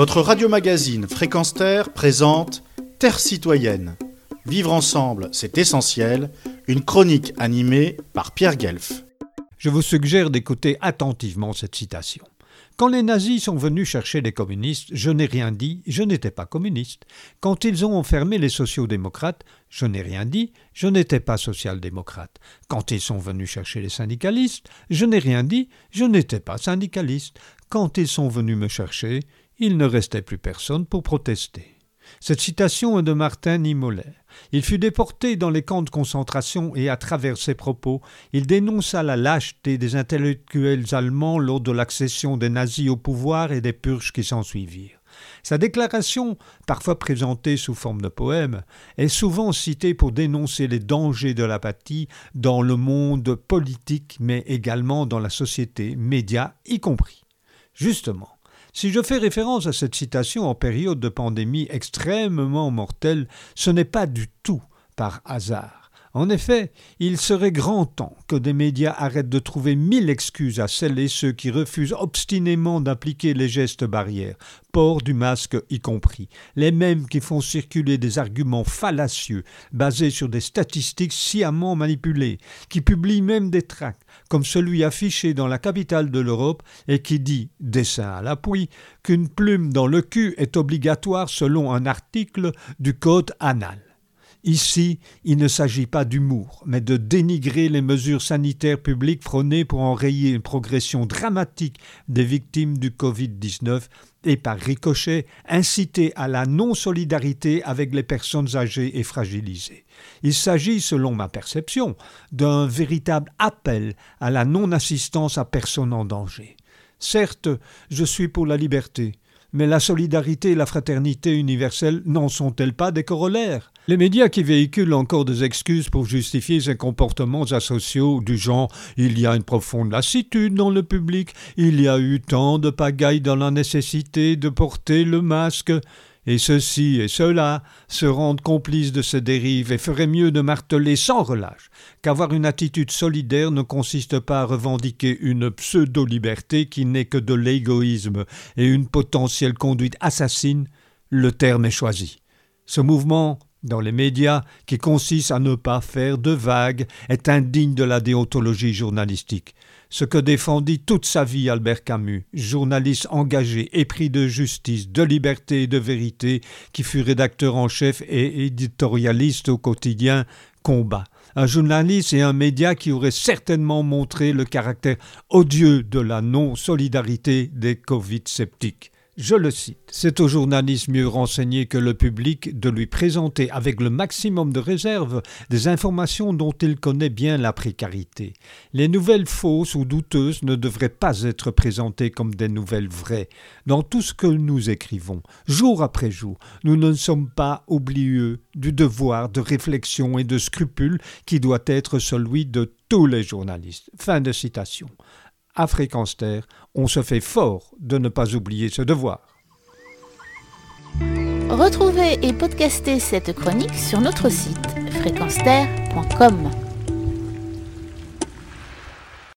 Votre radio-magazine Fréquence Terre présente Terre citoyenne. Vivre ensemble, c'est essentiel. Une chronique animée par Pierre Guelf. Je vous suggère d'écouter attentivement cette citation. Quand les nazis sont venus chercher les communistes, je n'ai rien dit, je n'étais pas communiste. Quand ils ont enfermé les sociaux-démocrates, je n'ai rien dit, je n'étais pas social-démocrate. Quand ils sont venus chercher les syndicalistes, je n'ai rien dit, je n'étais pas syndicaliste. Quand ils sont venus me chercher, il ne restait plus personne pour protester. Cette citation est de Martin Niemöller. Il fut déporté dans les camps de concentration et à travers ses propos, il dénonça la lâcheté des intellectuels allemands lors de l'accession des nazis au pouvoir et des purges qui s'ensuivirent. Sa déclaration, parfois présentée sous forme de poème, est souvent citée pour dénoncer les dangers de l'apathie dans le monde politique, mais également dans la société, médias y compris. Justement, si je fais référence à cette citation en période de pandémie extrêmement mortelle, ce n'est pas du tout par hasard. En effet, il serait grand temps que des médias arrêtent de trouver mille excuses à celles et ceux qui refusent obstinément d'appliquer les gestes barrières, port du masque y compris, les mêmes qui font circuler des arguments fallacieux basés sur des statistiques sciemment manipulées, qui publient même des tracts, comme celui affiché dans la capitale de l'Europe et qui dit, dessin à l'appui, qu'une plume dans le cul est obligatoire selon un article du Code anal. Ici, il ne s'agit pas d'humour, mais de dénigrer les mesures sanitaires publiques prônées pour enrayer une progression dramatique des victimes du Covid-19 et par ricochet inciter à la non-solidarité avec les personnes âgées et fragilisées. Il s'agit, selon ma perception, d'un véritable appel à la non-assistance à personne en danger. Certes, je suis pour la liberté, mais la solidarité et la fraternité universelle n'en sont-elles pas des corollaires? Les médias qui véhiculent encore des excuses pour justifier ces comportements asociaux du genre il y a une profonde lassitude dans le public, il y a eu tant de pagaille dans la nécessité de porter le masque, et ceux-ci et ceux-là se rendent complices de ces dérives et feraient mieux de marteler sans relâche qu'avoir une attitude solidaire ne consiste pas à revendiquer une pseudo-liberté qui n'est que de l'égoïsme et une potentielle conduite assassine, le terme est choisi. Ce mouvement dans les médias, qui consiste à ne pas faire de vagues, est indigne de la déontologie journalistique. Ce que défendit toute sa vie Albert Camus, journaliste engagé, épris de justice, de liberté et de vérité, qui fut rédacteur en chef et éditorialiste au quotidien, combat. Un journaliste et un média qui aurait certainement montré le caractère odieux de la non-solidarité des Covid-sceptiques. Je le cite. C'est au journaliste mieux renseigné que le public de lui présenter avec le maximum de réserve des informations dont il connaît bien la précarité. Les nouvelles fausses ou douteuses ne devraient pas être présentées comme des nouvelles vraies. Dans tout ce que nous écrivons, jour après jour, nous ne sommes pas oublieux du devoir de réflexion et de scrupule qui doit être celui de tous les journalistes. Fin de citation à Fréquence Terre, on se fait fort de ne pas oublier ce devoir. Retrouvez et podcastez cette chronique sur notre site fréquenceterre.com.